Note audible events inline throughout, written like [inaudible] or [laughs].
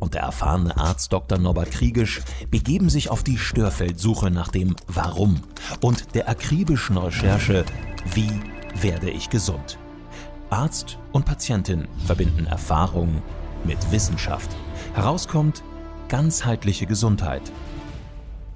und der erfahrene Arzt Dr. Norbert Kriegisch begeben sich auf die Störfeldsuche nach dem Warum und der akribischen Recherche Wie werde ich gesund? Arzt und Patientin verbinden Erfahrung mit Wissenschaft. Herauskommt ganzheitliche Gesundheit,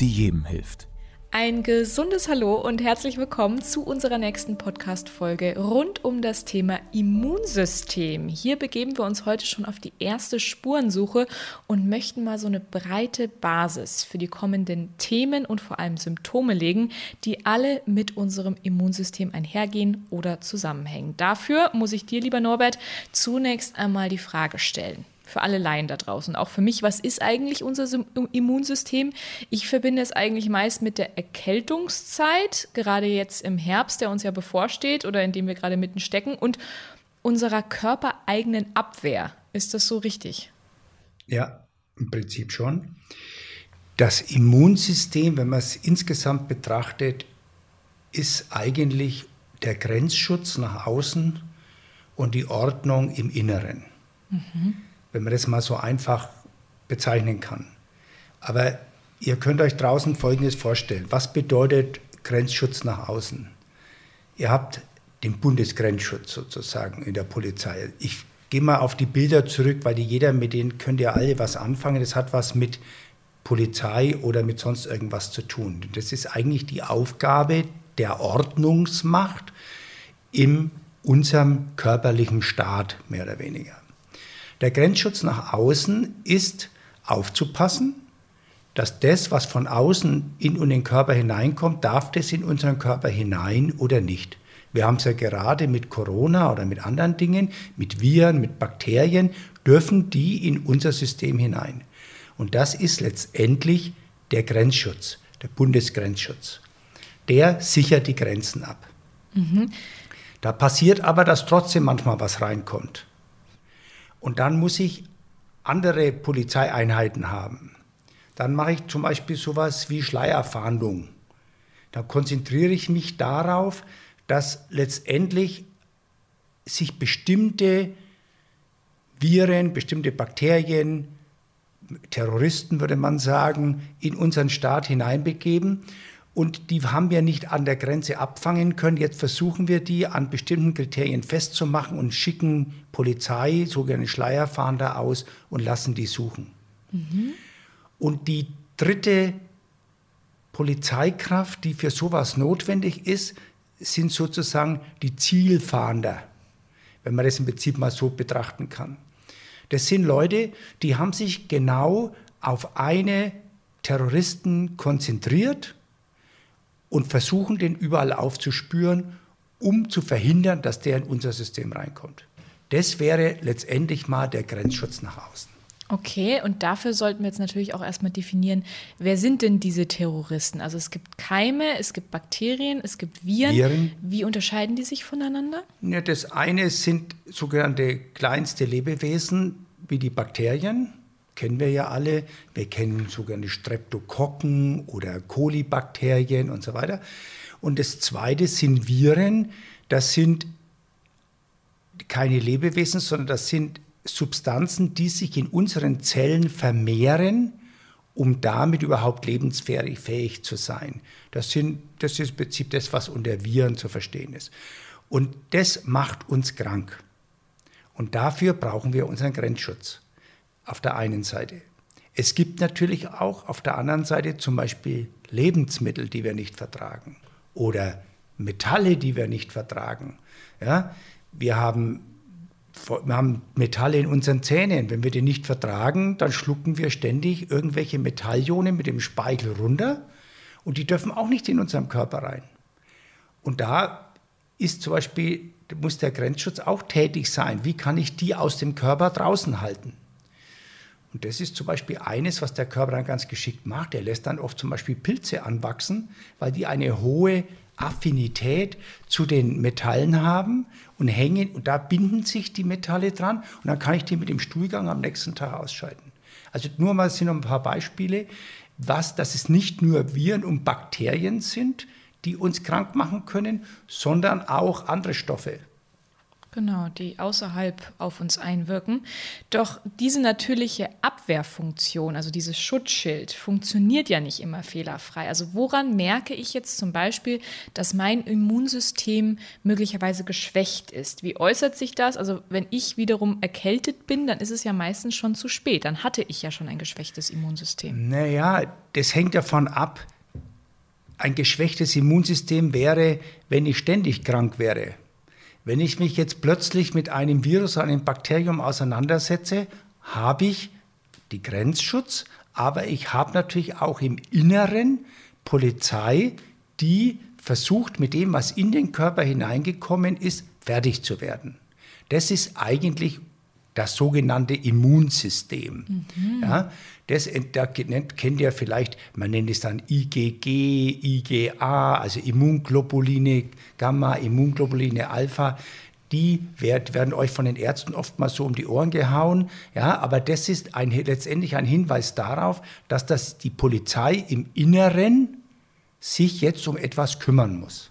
die jedem hilft. Ein gesundes Hallo und herzlich willkommen zu unserer nächsten Podcast-Folge rund um das Thema Immunsystem. Hier begeben wir uns heute schon auf die erste Spurensuche und möchten mal so eine breite Basis für die kommenden Themen und vor allem Symptome legen, die alle mit unserem Immunsystem einhergehen oder zusammenhängen. Dafür muss ich dir, lieber Norbert, zunächst einmal die Frage stellen für alle Laien da draußen. Auch für mich, was ist eigentlich unser Immunsystem? Ich verbinde es eigentlich meist mit der Erkältungszeit, gerade jetzt im Herbst, der uns ja bevorsteht oder in dem wir gerade mitten stecken, und unserer körpereigenen Abwehr. Ist das so richtig? Ja, im Prinzip schon. Das Immunsystem, wenn man es insgesamt betrachtet, ist eigentlich der Grenzschutz nach außen und die Ordnung im Inneren. Mhm wenn man das mal so einfach bezeichnen kann. Aber ihr könnt euch draußen Folgendes vorstellen. Was bedeutet Grenzschutz nach außen? Ihr habt den Bundesgrenzschutz sozusagen in der Polizei. Ich gehe mal auf die Bilder zurück, weil die jeder mit denen könnt ihr alle was anfangen. Das hat was mit Polizei oder mit sonst irgendwas zu tun. Das ist eigentlich die Aufgabe der Ordnungsmacht in unserem körperlichen Staat, mehr oder weniger. Der Grenzschutz nach außen ist aufzupassen, dass das, was von außen in den Körper hineinkommt, darf das in unseren Körper hinein oder nicht. Wir haben es ja gerade mit Corona oder mit anderen Dingen, mit Viren, mit Bakterien, dürfen die in unser System hinein. Und das ist letztendlich der Grenzschutz, der Bundesgrenzschutz. Der sichert die Grenzen ab. Mhm. Da passiert aber, dass trotzdem manchmal was reinkommt. Und dann muss ich andere Polizeieinheiten haben. Dann mache ich zum Beispiel sowas wie Schleierfahndung. Da konzentriere ich mich darauf, dass letztendlich sich bestimmte Viren, bestimmte Bakterien, Terroristen würde man sagen, in unseren Staat hineinbegeben und die haben wir nicht an der Grenze abfangen können. Jetzt versuchen wir die an bestimmten Kriterien festzumachen und schicken Polizei, sogenannte Schleierfahnder aus und lassen die suchen. Mhm. Und die dritte Polizeikraft, die für sowas notwendig ist, sind sozusagen die Zielfahnder, wenn man das im Prinzip mal so betrachten kann. Das sind Leute, die haben sich genau auf eine Terroristen konzentriert und versuchen, den überall aufzuspüren, um zu verhindern, dass der in unser System reinkommt. Das wäre letztendlich mal der Grenzschutz nach außen. Okay, und dafür sollten wir jetzt natürlich auch erstmal definieren, wer sind denn diese Terroristen? Also es gibt Keime, es gibt Bakterien, es gibt Viren. Viren. Wie unterscheiden die sich voneinander? Ja, das eine sind sogenannte kleinste Lebewesen wie die Bakterien kennen wir ja alle. Wir kennen sogenannte Streptokokken oder Kolibakterien und so weiter. Und das zweite sind Viren. Das sind keine Lebewesen, sondern das sind Substanzen, die sich in unseren Zellen vermehren, um damit überhaupt lebensfähig zu sein. Das, sind, das ist im Prinzip das, was unter Viren zu verstehen ist. Und das macht uns krank. Und dafür brauchen wir unseren Grenzschutz auf der einen Seite. Es gibt natürlich auch auf der anderen Seite zum Beispiel Lebensmittel, die wir nicht vertragen oder Metalle, die wir nicht vertragen. Ja, wir, haben, wir haben Metalle in unseren Zähnen. Wenn wir die nicht vertragen, dann schlucken wir ständig irgendwelche Metallionen mit dem Speichel runter und die dürfen auch nicht in unserem Körper rein. Und da ist zum Beispiel, muss der Grenzschutz auch tätig sein. Wie kann ich die aus dem Körper draußen halten? Und das ist zum Beispiel eines, was der Körper dann ganz geschickt macht. Er lässt dann oft zum Beispiel Pilze anwachsen, weil die eine hohe Affinität zu den Metallen haben und hängen und da binden sich die Metalle dran und dann kann ich die mit dem Stuhlgang am nächsten Tag ausschalten. Also nur mal sind noch ein paar Beispiele, was, dass es nicht nur Viren und Bakterien sind, die uns krank machen können, sondern auch andere Stoffe. Genau, die außerhalb auf uns einwirken. Doch diese natürliche Abwehrfunktion, also dieses Schutzschild, funktioniert ja nicht immer fehlerfrei. Also woran merke ich jetzt zum Beispiel, dass mein Immunsystem möglicherweise geschwächt ist? Wie äußert sich das? Also wenn ich wiederum erkältet bin, dann ist es ja meistens schon zu spät. Dann hatte ich ja schon ein geschwächtes Immunsystem. Naja, das hängt davon ab. Ein geschwächtes Immunsystem wäre, wenn ich ständig krank wäre. Wenn ich mich jetzt plötzlich mit einem Virus, einem Bakterium auseinandersetze, habe ich die Grenzschutz, aber ich habe natürlich auch im Inneren Polizei, die versucht, mit dem, was in den Körper hineingekommen ist, fertig zu werden. Das ist eigentlich das sogenannte Immunsystem. Mhm. Ja, das da kennt ihr vielleicht, man nennt es dann IgG, IgA, also Immunglobuline Gamma, Immunglobuline Alpha. Die werden euch von den Ärzten oftmals so um die Ohren gehauen. Ja, aber das ist ein, letztendlich ein Hinweis darauf, dass das die Polizei im Inneren sich jetzt um etwas kümmern muss.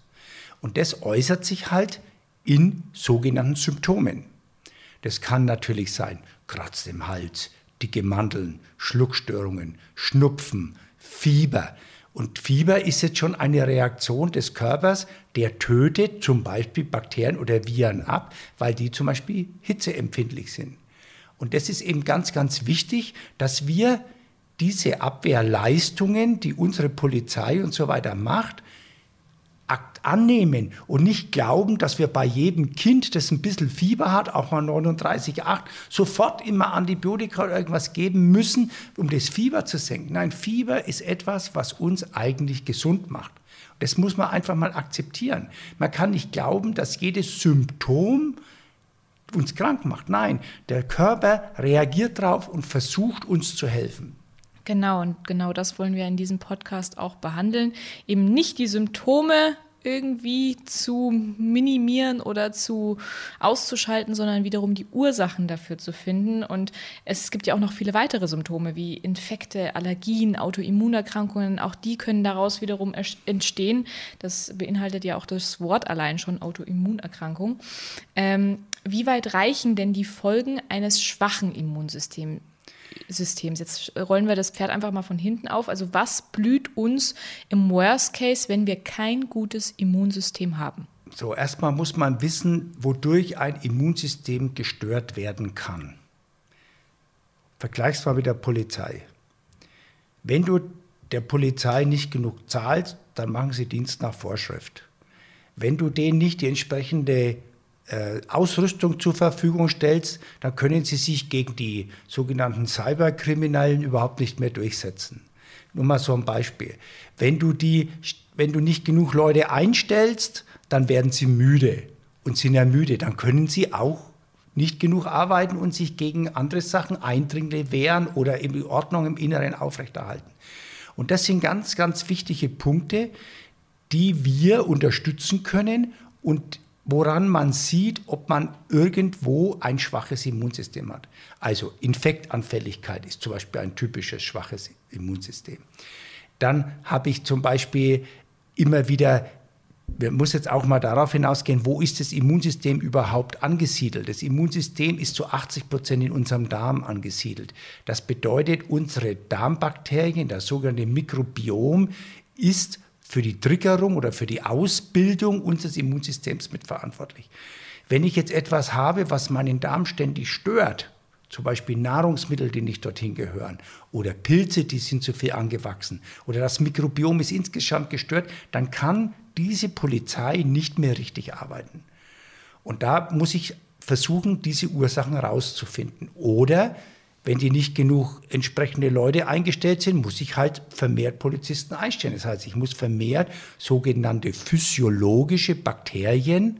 Und das äußert sich halt in sogenannten Symptomen. Das kann natürlich sein, Kratz im Hals, dicke Mandeln, Schluckstörungen, Schnupfen, Fieber. Und Fieber ist jetzt schon eine Reaktion des Körpers, der tötet zum Beispiel Bakterien oder Viren ab, weil die zum Beispiel hitzeempfindlich sind. Und das ist eben ganz, ganz wichtig, dass wir diese Abwehrleistungen, die unsere Polizei und so weiter macht, annehmen und nicht glauben, dass wir bei jedem Kind, das ein bisschen Fieber hat, auch mal 39,8, sofort immer Antibiotika oder irgendwas geben müssen, um das Fieber zu senken. Nein, Fieber ist etwas, was uns eigentlich gesund macht. Das muss man einfach mal akzeptieren. Man kann nicht glauben, dass jedes Symptom uns krank macht. Nein, der Körper reagiert darauf und versucht uns zu helfen. Genau, und genau das wollen wir in diesem Podcast auch behandeln. Eben nicht die Symptome irgendwie zu minimieren oder zu auszuschalten, sondern wiederum die Ursachen dafür zu finden. Und es gibt ja auch noch viele weitere Symptome wie Infekte, Allergien, Autoimmunerkrankungen. Auch die können daraus wiederum entstehen. Das beinhaltet ja auch das Wort allein schon Autoimmunerkrankung. Ähm, wie weit reichen denn die Folgen eines schwachen Immunsystems? Systems. Jetzt rollen wir das Pferd einfach mal von hinten auf. Also was blüht uns im Worst Case, wenn wir kein gutes Immunsystem haben? So, erstmal muss man wissen, wodurch ein Immunsystem gestört werden kann. Vergleich's mal mit der Polizei. Wenn du der Polizei nicht genug zahlst, dann machen sie Dienst nach Vorschrift. Wenn du denen nicht die entsprechende Ausrüstung zur Verfügung stellst, dann können sie sich gegen die sogenannten Cyberkriminellen überhaupt nicht mehr durchsetzen. Nur mal so ein Beispiel. Wenn du, die, wenn du nicht genug Leute einstellst, dann werden sie müde und sind ja müde. Dann können sie auch nicht genug arbeiten und sich gegen andere Sachen, Eindringlinge wehren oder die Ordnung im Inneren aufrechterhalten. Und das sind ganz, ganz wichtige Punkte, die wir unterstützen können und woran man sieht, ob man irgendwo ein schwaches Immunsystem hat. Also Infektanfälligkeit ist zum Beispiel ein typisches schwaches Immunsystem. Dann habe ich zum Beispiel immer wieder, man muss jetzt auch mal darauf hinausgehen, wo ist das Immunsystem überhaupt angesiedelt? Das Immunsystem ist zu 80 Prozent in unserem Darm angesiedelt. Das bedeutet, unsere Darmbakterien, das sogenannte Mikrobiom, ist für die Triggerung oder für die Ausbildung unseres Immunsystems mitverantwortlich. Wenn ich jetzt etwas habe, was meinen Darm ständig stört, zum Beispiel Nahrungsmittel, die nicht dorthin gehören, oder Pilze, die sind zu viel angewachsen, oder das Mikrobiom ist insgesamt gestört, dann kann diese Polizei nicht mehr richtig arbeiten. Und da muss ich versuchen, diese Ursachen rauszufinden. Oder wenn die nicht genug entsprechende Leute eingestellt sind, muss ich halt vermehrt Polizisten einstellen. Das heißt, ich muss vermehrt sogenannte physiologische Bakterien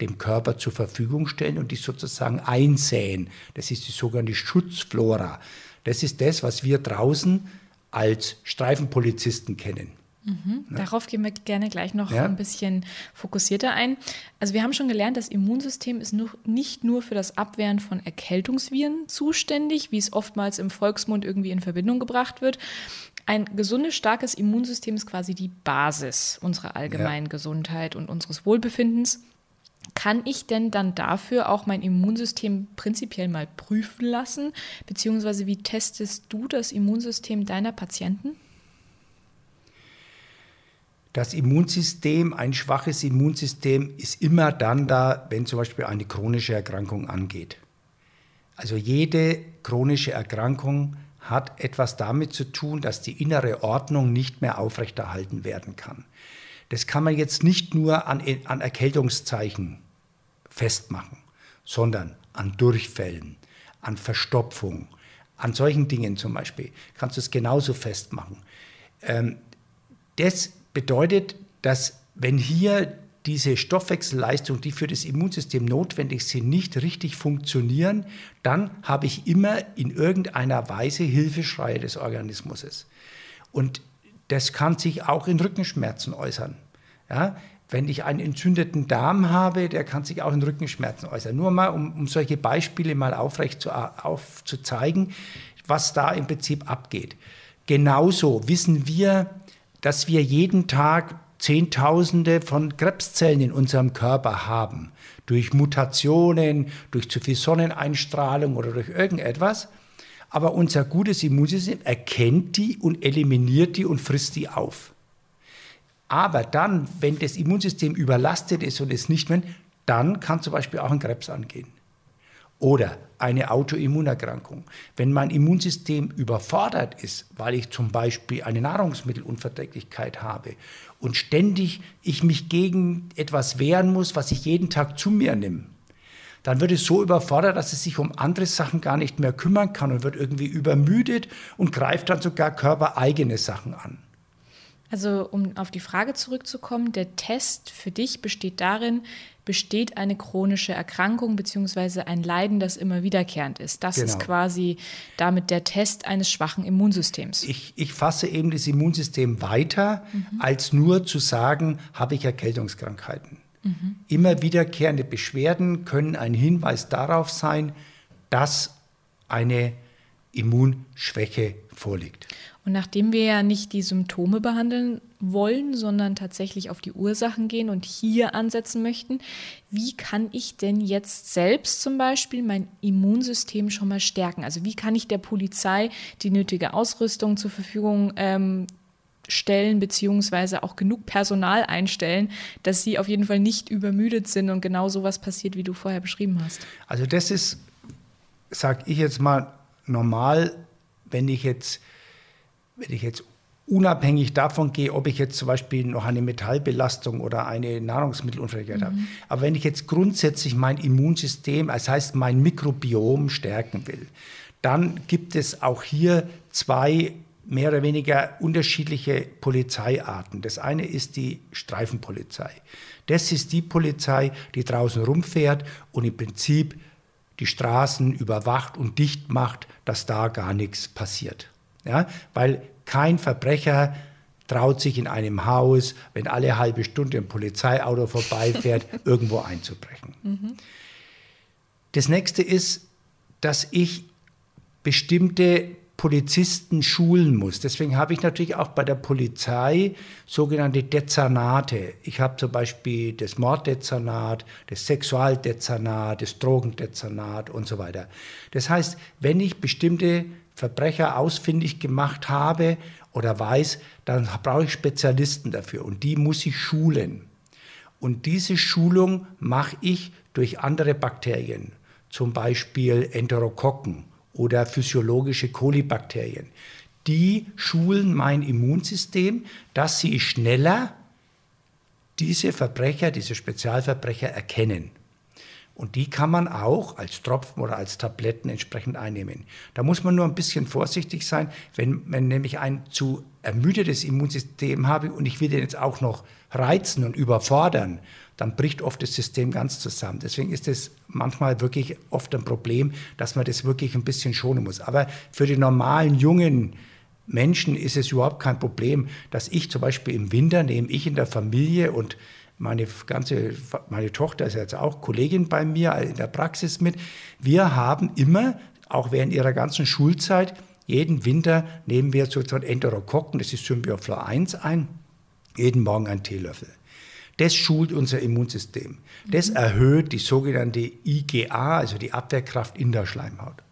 dem Körper zur Verfügung stellen und die sozusagen einsäen. Das ist die sogenannte Schutzflora. Das ist das, was wir draußen als Streifenpolizisten kennen. Mhm. Darauf gehen wir gerne gleich noch ja. ein bisschen fokussierter ein. Also wir haben schon gelernt, das Immunsystem ist nur, nicht nur für das Abwehren von Erkältungsviren zuständig, wie es oftmals im Volksmund irgendwie in Verbindung gebracht wird. Ein gesundes, starkes Immunsystem ist quasi die Basis unserer allgemeinen ja. Gesundheit und unseres Wohlbefindens. Kann ich denn dann dafür auch mein Immunsystem prinzipiell mal prüfen lassen? Beziehungsweise wie testest du das Immunsystem deiner Patienten? Das Immunsystem, ein schwaches Immunsystem, ist immer dann da, wenn zum Beispiel eine chronische Erkrankung angeht. Also jede chronische Erkrankung hat etwas damit zu tun, dass die innere Ordnung nicht mehr aufrechterhalten werden kann. Das kann man jetzt nicht nur an, an Erkältungszeichen festmachen, sondern an Durchfällen, an Verstopfung, an solchen Dingen zum Beispiel kannst du es genauso festmachen. Ähm, das bedeutet, dass wenn hier diese Stoffwechselleistung, die für das Immunsystem notwendig sind, nicht richtig funktionieren, dann habe ich immer in irgendeiner Weise Hilfeschreie des Organismus. Und das kann sich auch in Rückenschmerzen äußern. Ja, wenn ich einen entzündeten Darm habe, der kann sich auch in Rückenschmerzen äußern. Nur mal, um, um solche Beispiele mal aufrecht zu, aufzuzeigen, was da im Prinzip abgeht. Genauso wissen wir, dass wir jeden Tag Zehntausende von Krebszellen in unserem Körper haben. Durch Mutationen, durch zu viel Sonneneinstrahlung oder durch irgendetwas. Aber unser gutes Immunsystem erkennt die und eliminiert die und frisst die auf. Aber dann, wenn das Immunsystem überlastet ist und es nicht mehr, dann kann zum Beispiel auch ein Krebs angehen. Oder eine Autoimmunerkrankung. Wenn mein Immunsystem überfordert ist, weil ich zum Beispiel eine Nahrungsmittelunverträglichkeit habe und ständig ich mich gegen etwas wehren muss, was ich jeden Tag zu mir nehme, dann wird es so überfordert, dass es sich um andere Sachen gar nicht mehr kümmern kann und wird irgendwie übermüdet und greift dann sogar körpereigene Sachen an. Also um auf die Frage zurückzukommen, der Test für dich besteht darin, besteht eine chronische Erkrankung bzw. ein Leiden, das immer wiederkehrend ist. Das genau. ist quasi damit der Test eines schwachen Immunsystems. Ich, ich fasse eben das Immunsystem weiter, mhm. als nur zu sagen, habe ich Erkältungskrankheiten. Mhm. Immer wiederkehrende Beschwerden können ein Hinweis darauf sein, dass eine Immunschwäche vorliegt. Und nachdem wir ja nicht die Symptome behandeln wollen, sondern tatsächlich auf die Ursachen gehen und hier ansetzen möchten, wie kann ich denn jetzt selbst zum Beispiel mein Immunsystem schon mal stärken? Also wie kann ich der Polizei die nötige Ausrüstung zur Verfügung ähm, stellen, beziehungsweise auch genug Personal einstellen, dass sie auf jeden Fall nicht übermüdet sind und genau sowas passiert, wie du vorher beschrieben hast? Also das ist, sag ich jetzt mal, normal, wenn ich jetzt wenn ich jetzt unabhängig davon gehe, ob ich jetzt zum Beispiel noch eine Metallbelastung oder eine Nahrungsmittelunverträglichkeit mhm. habe. Aber wenn ich jetzt grundsätzlich mein Immunsystem, das heißt mein Mikrobiom stärken will, dann gibt es auch hier zwei mehr oder weniger unterschiedliche Polizeiarten. Das eine ist die Streifenpolizei. Das ist die Polizei, die draußen rumfährt und im Prinzip die Straßen überwacht und dicht macht, dass da gar nichts passiert. Ja, weil kein Verbrecher traut sich in einem Haus, wenn alle halbe Stunde ein Polizeiauto vorbeifährt, [laughs] irgendwo einzubrechen. Mhm. Das nächste ist, dass ich bestimmte Polizisten schulen muss. Deswegen habe ich natürlich auch bei der Polizei sogenannte Dezernate. Ich habe zum Beispiel das Morddezernat, das Sexualdezernat, das Drogendezernat und so weiter. Das heißt, wenn ich bestimmte Verbrecher ausfindig gemacht habe oder weiß, dann brauche ich Spezialisten dafür und die muss ich schulen. Und diese Schulung mache ich durch andere Bakterien, zum Beispiel Enterokokken oder physiologische Kolibakterien. Die schulen mein Immunsystem, dass sie schneller diese Verbrecher, diese Spezialverbrecher erkennen. Und die kann man auch als Tropfen oder als Tabletten entsprechend einnehmen. Da muss man nur ein bisschen vorsichtig sein, wenn man nämlich ein zu ermüdetes Immunsystem habe und ich will den jetzt auch noch reizen und überfordern, dann bricht oft das System ganz zusammen. Deswegen ist es manchmal wirklich oft ein Problem, dass man das wirklich ein bisschen schonen muss. Aber für die normalen jungen Menschen ist es überhaupt kein Problem, dass ich zum Beispiel im Winter nehme ich in der Familie und meine ganze, meine Tochter ist jetzt auch Kollegin bei mir in der Praxis mit. Wir haben immer, auch während ihrer ganzen Schulzeit, jeden Winter nehmen wir so einen Enterokokken, das ist Symbioflor 1 ein, jeden Morgen einen Teelöffel. Das schult unser Immunsystem. Das mhm. erhöht die sogenannte IgA, also die Abwehrkraft in der Schleimhaut.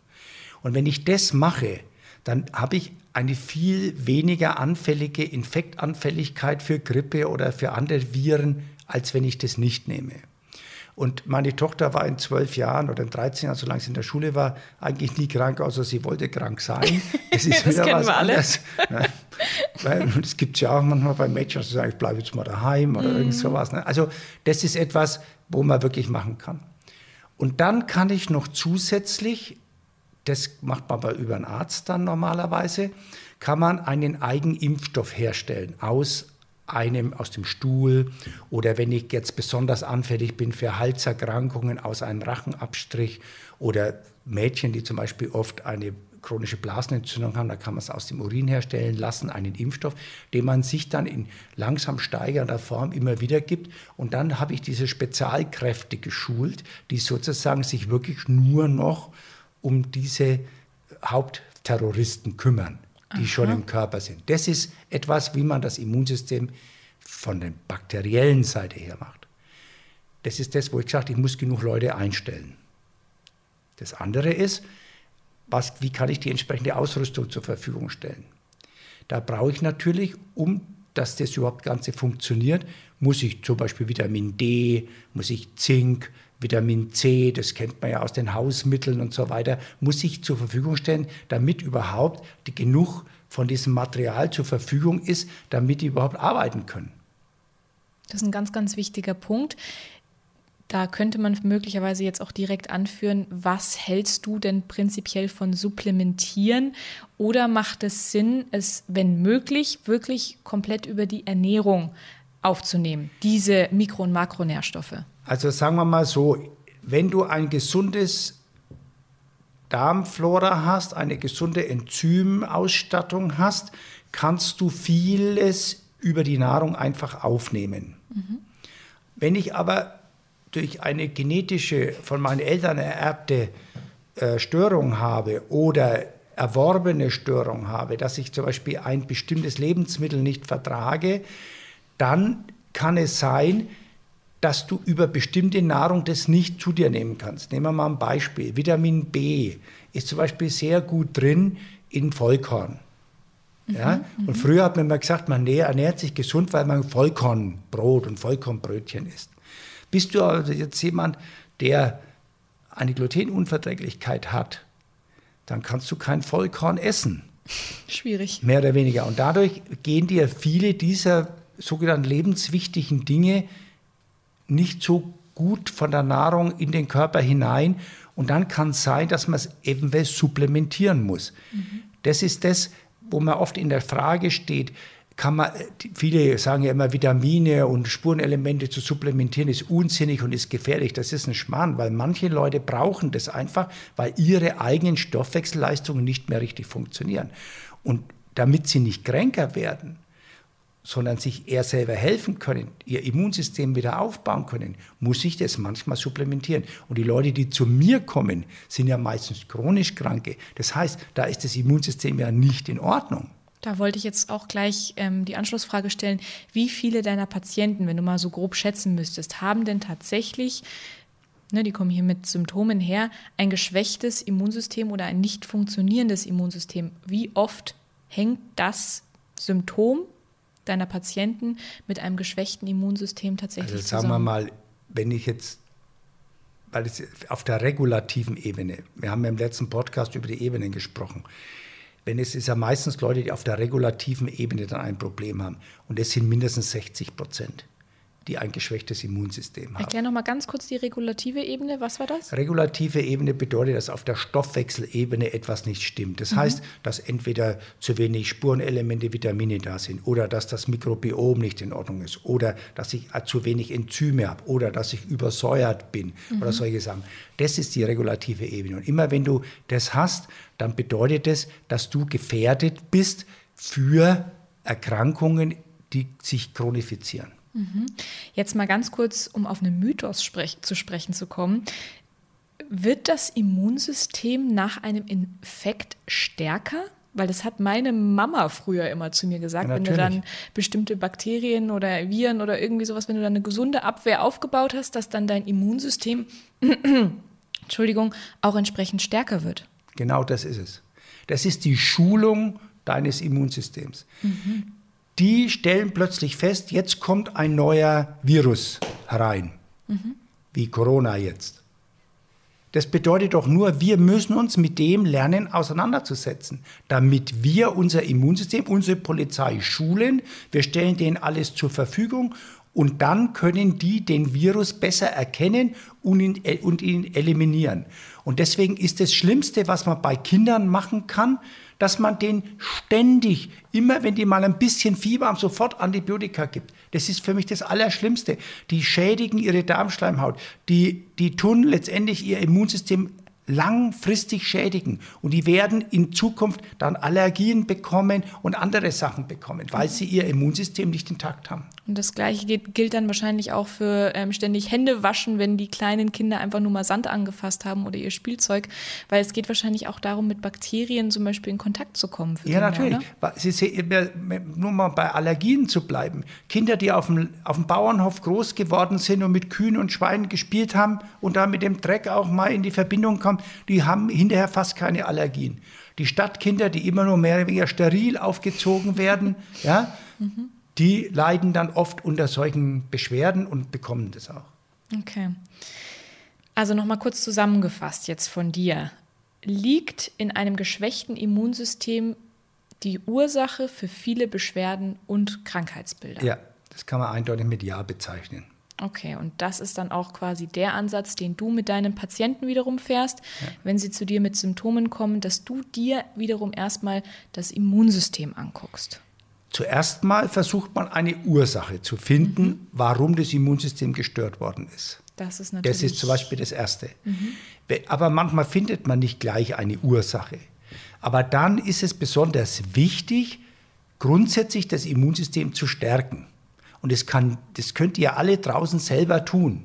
Und wenn ich das mache, dann habe ich eine viel weniger anfällige Infektanfälligkeit für Grippe oder für andere Viren, als wenn ich das nicht nehme. Und meine Tochter war in zwölf Jahren oder in 13 Jahren, solange sie in der Schule war, eigentlich nie krank, außer sie wollte krank sein. Das ist [laughs] das wieder was anderes. Ne? Weil es gibt ja auch manchmal bei Mädchen, die sagen, ich bleibe jetzt mal daheim oder mm. irgend sowas. Ne? Also das ist etwas, wo man wirklich machen kann. Und dann kann ich noch zusätzlich, das macht man aber über einen Arzt dann normalerweise, kann man einen Eigenimpfstoff herstellen aus einem aus dem Stuhl oder wenn ich jetzt besonders anfällig bin für Halserkrankungen aus einem Rachenabstrich oder Mädchen, die zum Beispiel oft eine chronische Blasenentzündung haben, da kann man es aus dem Urin herstellen lassen, einen Impfstoff, den man sich dann in langsam steigernder Form immer wieder gibt. Und dann habe ich diese Spezialkräfte geschult, die sozusagen sich wirklich nur noch um diese Hauptterroristen kümmern die Aha. schon im Körper sind. Das ist etwas, wie man das Immunsystem von der bakteriellen Seite her macht. Das ist das, wo ich gesagt ich muss genug Leute einstellen. Das andere ist, was, wie kann ich die entsprechende Ausrüstung zur Verfügung stellen? Da brauche ich natürlich, um dass das überhaupt Ganze funktioniert, muss ich zum Beispiel Vitamin D, muss ich Zink, Vitamin C, das kennt man ja aus den Hausmitteln und so weiter, muss ich zur Verfügung stellen, damit überhaupt genug von diesem Material zur Verfügung ist, damit die überhaupt arbeiten können. Das ist ein ganz, ganz wichtiger Punkt. Da könnte man möglicherweise jetzt auch direkt anführen, was hältst du denn prinzipiell von Supplementieren? Oder macht es Sinn, es, wenn möglich, wirklich komplett über die Ernährung aufzunehmen, diese Mikro- und Makronährstoffe? Also sagen wir mal so, wenn du ein gesundes Darmflora hast, eine gesunde Enzymausstattung hast, kannst du vieles über die Nahrung einfach aufnehmen. Mhm. Wenn ich aber durch eine genetische, von meinen Eltern ererbte äh, Störung habe oder erworbene Störung habe, dass ich zum Beispiel ein bestimmtes Lebensmittel nicht vertrage, dann kann es sein, dass du über bestimmte Nahrung das nicht zu dir nehmen kannst. Nehmen wir mal ein Beispiel. Vitamin B ist zum Beispiel sehr gut drin in Vollkorn. Mhm, ja? Und mhm. früher hat man immer gesagt, man ernährt sich gesund, weil man Vollkornbrot und Vollkornbrötchen isst. Bist du also jetzt jemand, der eine Glutenunverträglichkeit hat, dann kannst du kein Vollkorn essen. Schwierig. Mehr oder weniger. Und dadurch gehen dir viele dieser sogenannten lebenswichtigen Dinge nicht so gut von der Nahrung in den Körper hinein. Und dann kann es sein, dass man es eventuell supplementieren muss. Mhm. Das ist das, wo man oft in der Frage steht, kann man, viele sagen ja immer, Vitamine und Spurenelemente zu supplementieren ist unsinnig und ist gefährlich. Das ist ein Schmarrn, weil manche Leute brauchen das einfach, weil ihre eigenen Stoffwechselleistungen nicht mehr richtig funktionieren. Und damit sie nicht kränker werden, sondern sich eher selber helfen können, ihr Immunsystem wieder aufbauen können, muss ich das manchmal supplementieren. Und die Leute, die zu mir kommen, sind ja meistens chronisch Kranke. Das heißt, da ist das Immunsystem ja nicht in Ordnung. Da wollte ich jetzt auch gleich ähm, die Anschlussfrage stellen, wie viele deiner Patienten, wenn du mal so grob schätzen müsstest, haben denn tatsächlich, ne, die kommen hier mit Symptomen her, ein geschwächtes Immunsystem oder ein nicht funktionierendes Immunsystem? Wie oft hängt das Symptom deiner Patienten mit einem geschwächten Immunsystem tatsächlich also sagen zusammen? wir mal, wenn ich jetzt, weil es auf der regulativen Ebene, wir haben ja im letzten Podcast über die Ebenen gesprochen, wenn es ist ja meistens Leute, die auf der regulativen Ebene dann ein Problem haben und es sind mindestens 60 Prozent die ein geschwächtes Immunsystem haben. Erklär noch mal ganz kurz die regulative Ebene. Was war das? Regulative Ebene bedeutet, dass auf der Stoffwechselebene etwas nicht stimmt. Das mhm. heißt, dass entweder zu wenig Spurenelemente, Vitamine da sind oder dass das Mikrobiom nicht in Ordnung ist oder dass ich zu wenig Enzyme habe oder dass ich übersäuert bin mhm. oder solche Sachen. Das ist die regulative Ebene. Und immer wenn du das hast, dann bedeutet das, dass du gefährdet bist, für Erkrankungen, die sich chronifizieren. Mhm. Jetzt mal ganz kurz, um auf einen Mythos sprech zu sprechen zu kommen. Wird das Immunsystem nach einem Infekt stärker? Weil das hat meine Mama früher immer zu mir gesagt, Ja, wenn du dann bestimmte Bakterien oder Viren oder irgendwie sowas, wenn du dann eine gesunde Abwehr aufgebaut hast, dass dann dein Immunsystem, [clears throat] Entschuldigung, auch entsprechend stärker wird. Genau das ist es. Das ist die Schulung deines Immunsystems. Die stellen plötzlich fest, jetzt kommt ein neuer Virus herein, wie Corona jetzt. Das bedeutet doch nur, wir müssen uns mit dem lernen auseinanderzusetzen, damit wir unser Immunsystem, unsere Polizei schulen. Wir stellen denen alles zur Verfügung und dann können die den Virus besser erkennen und ihn, äh, und ihn eliminieren. Und deswegen ist das Schlimmste, was man bei Kindern machen kann, dass man denen ständig, immer wenn die mal ein bisschen Fieber haben, sofort Antibiotika gibt. Das ist für mich das Allerschlimmste. Die schädigen ihre Darmschleimhaut. Die, die tun letztendlich ihr Immunsystem langfristig schädigen. Und die werden in Zukunft dann Allergien bekommen und andere Sachen bekommen, weil sie ihr Immunsystem nicht intakt haben. Und das Gleiche gilt, gilt dann wahrscheinlich auch für ähm, ständig Hände waschen, wenn die kleinen Kinder einfach nur mal Sand angefasst haben oder ihr Spielzeug. Weil es geht wahrscheinlich auch darum, mit Bakterien zum Beispiel in Kontakt zu kommen. Für Ja, Kinder, natürlich. Oder? Sie sehen, nur mal bei Allergien zu bleiben. Kinder, die auf dem, auf dem Bauernhof groß geworden sind und mit Kühen und Schweinen gespielt haben und da mit dem Dreck auch mal in die Verbindung kommen, die haben hinterher fast keine Allergien. Die Stadtkinder, die immer nur mehr oder weniger steril aufgezogen werden, [laughs] ja, die leiden dann oft unter solchen Beschwerden und bekommen das auch. Okay. Also nochmal kurz zusammengefasst jetzt von dir. Liegt in einem geschwächten Immunsystem die Ursache für viele Beschwerden und Krankheitsbilder? Ja, das kann man eindeutig mit Ja bezeichnen. Okay, und das ist dann auch quasi der Ansatz, den du mit deinen Patienten wiederum fährst, wenn sie zu dir mit Symptomen kommen, dass du dir wiederum erstmal das Immunsystem anguckst. Zuerst mal versucht man eine Ursache zu finden, warum das Immunsystem gestört worden ist. Das ist natürlich. Das ist zum Beispiel das Erste. We- Aber manchmal findet man nicht gleich eine Ursache. Aber dann ist es besonders wichtig, grundsätzlich das Immunsystem zu stärken. Und das, kann, das könnt ihr alle draußen selber tun.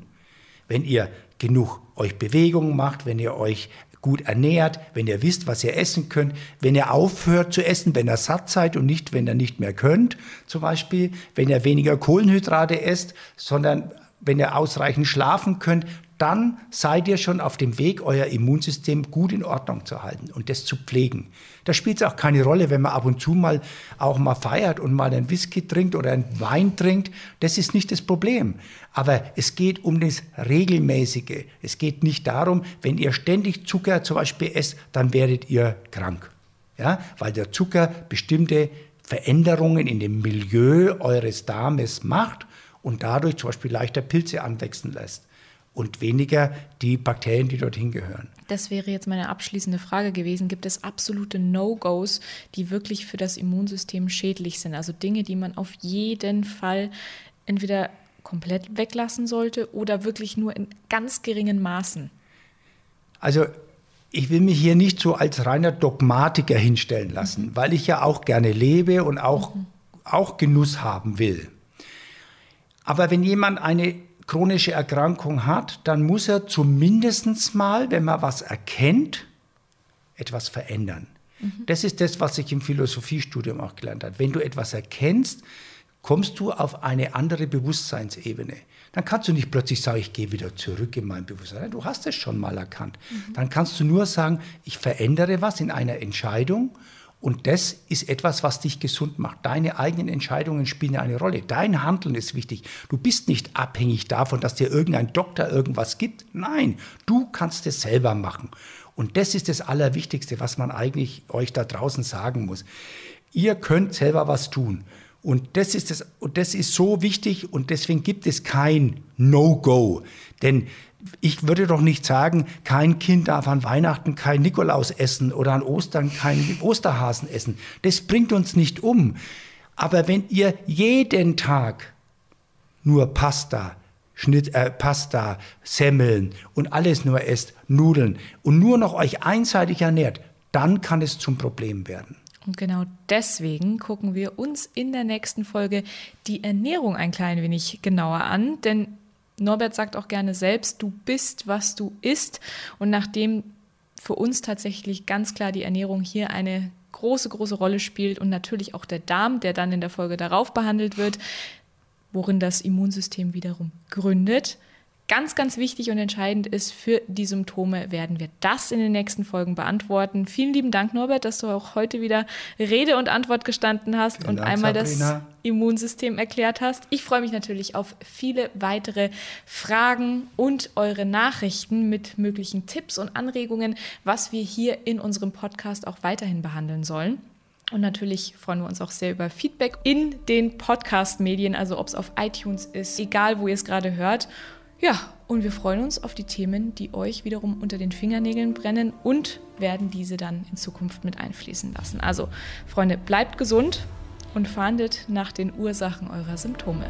Wenn ihr genug euch Bewegung macht, wenn ihr euch gut ernährt, wenn ihr wisst, was ihr essen könnt, wenn ihr aufhört zu essen, wenn ihr satt seid und nicht, wenn ihr nicht mehr könnt, zum Beispiel, wenn ihr weniger Kohlenhydrate esst, sondern wenn ihr ausreichend schlafen könnt, dann seid ihr schon auf dem Weg, euer Immunsystem gut in Ordnung zu halten und das zu pflegen. Da spielt es auch keine Rolle, wenn man ab und zu mal auch mal feiert und mal einen Whisky trinkt oder einen Wein trinkt. Das ist nicht das Problem. Aber es geht um das Regelmäßige. Es geht nicht darum, wenn ihr ständig Zucker zum Beispiel esst, dann werdet ihr krank. Ja? Weil der Zucker bestimmte Veränderungen in dem Milieu eures Darmes macht und dadurch zum Beispiel leichter Pilze anwachsen lässt und weniger die Bakterien, die dorthin gehören. Das wäre jetzt meine abschließende Frage gewesen. Gibt es absolute No-Gos, die wirklich für das Immunsystem schädlich sind? Also Dinge, die man auf jeden Fall entweder komplett weglassen sollte oder wirklich nur in ganz geringen Maßen? Also ich will mich hier nicht so als reiner Dogmatiker hinstellen lassen, weil ich ja auch gerne lebe und auch, auch Genuss haben will. Aber wenn jemand eine chronische Erkrankung hat, dann muss er zumindest mal, wenn man was erkennt, etwas verändern. Das ist das, was ich im Philosophiestudium auch gelernt habe. Wenn du etwas erkennst, kommst du auf eine andere Bewusstseinsebene. Dann kannst du nicht plötzlich sagen, ich gehe wieder zurück in mein Bewusstsein. Du hast es schon mal erkannt. Dann kannst du nur sagen, ich verändere was in einer Entscheidung und das ist etwas, was dich gesund macht. Deine eigenen Entscheidungen spielen eine Rolle. Dein Handeln ist wichtig. Du bist nicht abhängig davon, dass dir irgendein Doktor irgendwas gibt. Nein, du kannst es selber machen. Und das ist das Allerwichtigste, was man eigentlich euch da draußen sagen muss. Ihr könnt selber was tun. Und das ist, das, und das ist so wichtig und deswegen gibt es kein No-Go. Denn ich würde doch nicht sagen, kein Kind darf an Weihnachten kein Nikolaus essen oder an Ostern keinen Osterhasen essen. Das bringt uns nicht um. Aber wenn ihr jeden Tag nur Pasta, Schnitt, äh, Pasta, Semmeln und alles nur esst, Nudeln und nur noch euch einseitig ernährt, dann kann es zum Problem werden. Und genau deswegen gucken wir uns in der nächsten Folge die Ernährung ein klein wenig genauer an, denn Norbert sagt auch gerne selbst, du bist, was du isst. Und nachdem für uns tatsächlich ganz klar die Ernährung hier eine große, große Rolle spielt und natürlich auch der Darm, der dann in der Folge darauf behandelt wird, worin das Immunsystem wiederum gründet, ganz, ganz wichtig und entscheidend ist für die Symptome, werden wir das in den nächsten Folgen beantworten. Vielen lieben Dank, Norbert, dass du auch heute wieder Rede und Antwort gestanden hast Vielen und Dank, einmal Sabrina. das Immunsystem erklärt hast. Ich freue mich natürlich auf viele weitere Fragen und eure Nachrichten mit möglichen Tipps und Anregungen, was wir hier in unserem Podcast auch weiterhin behandeln sollen. Und natürlich freuen wir uns auch sehr über Feedback in den Podcast-Medien, also ob es auf iTunes ist, egal wo ihr es gerade hört. Ja, und wir freuen uns auf die Themen, die euch wiederum unter den Fingernägeln brennen und werden diese dann in Zukunft mit einfließen lassen. Also, Freunde, bleibt gesund und fahndet nach den Ursachen eurer Symptome.